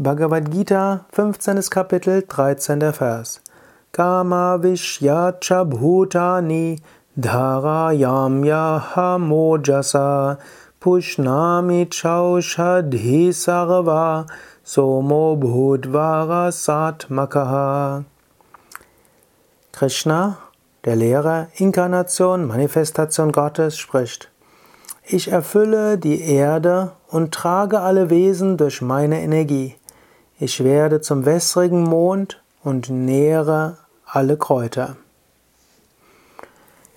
Bhagavad Gita, 15. Kapitel, 13. Vers. Kama Vishyacha Bhutani Dharayam Yaha Mojasa Pushnami Chaushadhi Sarva Somo Bhudvara Satmakaha. Krishna, der Lehrer, Inkarnation, Manifestation Gottes, spricht. Ich erfülle die Erde und trage alle Wesen durch meine Energie. Ich werde zum wässrigen Mond und nähere alle Kräuter.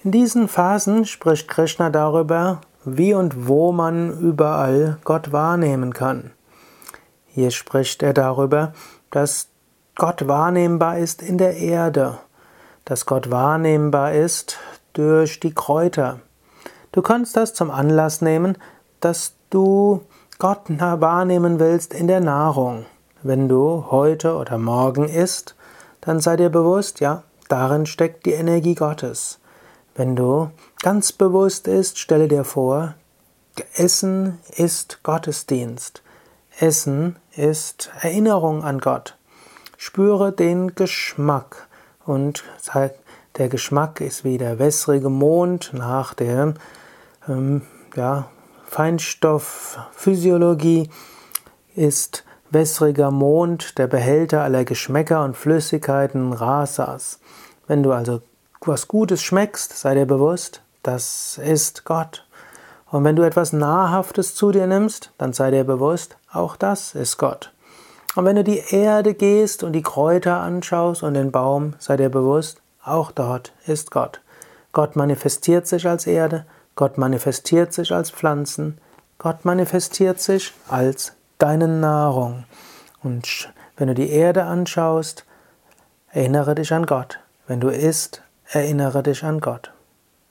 In diesen Phasen spricht Krishna darüber, wie und wo man überall Gott wahrnehmen kann. Hier spricht er darüber, dass Gott wahrnehmbar ist in der Erde, dass Gott wahrnehmbar ist durch die Kräuter. Du kannst das zum Anlass nehmen, dass du Gott wahrnehmen willst in der Nahrung. Wenn du heute oder morgen isst, dann sei dir bewusst, ja, darin steckt die Energie Gottes. Wenn du ganz bewusst isst, stelle dir vor, Essen ist Gottesdienst. Essen ist Erinnerung an Gott. Spüre den Geschmack und der Geschmack ist wie der wässrige Mond nach der ähm, ja, Feinstoffphysiologie ist wässriger Mond, der Behälter aller Geschmäcker und Flüssigkeiten Rasas. Wenn du also was Gutes schmeckst, sei dir bewusst, das ist Gott. Und wenn du etwas Nahrhaftes zu dir nimmst, dann sei dir bewusst, auch das ist Gott. Und wenn du die Erde gehst und die Kräuter anschaust und den Baum, sei dir bewusst, auch dort ist Gott. Gott manifestiert sich als Erde, Gott manifestiert sich als Pflanzen, Gott manifestiert sich als deine Nahrung. Und wenn du die Erde anschaust, erinnere dich an Gott. Wenn du isst, erinnere dich an Gott.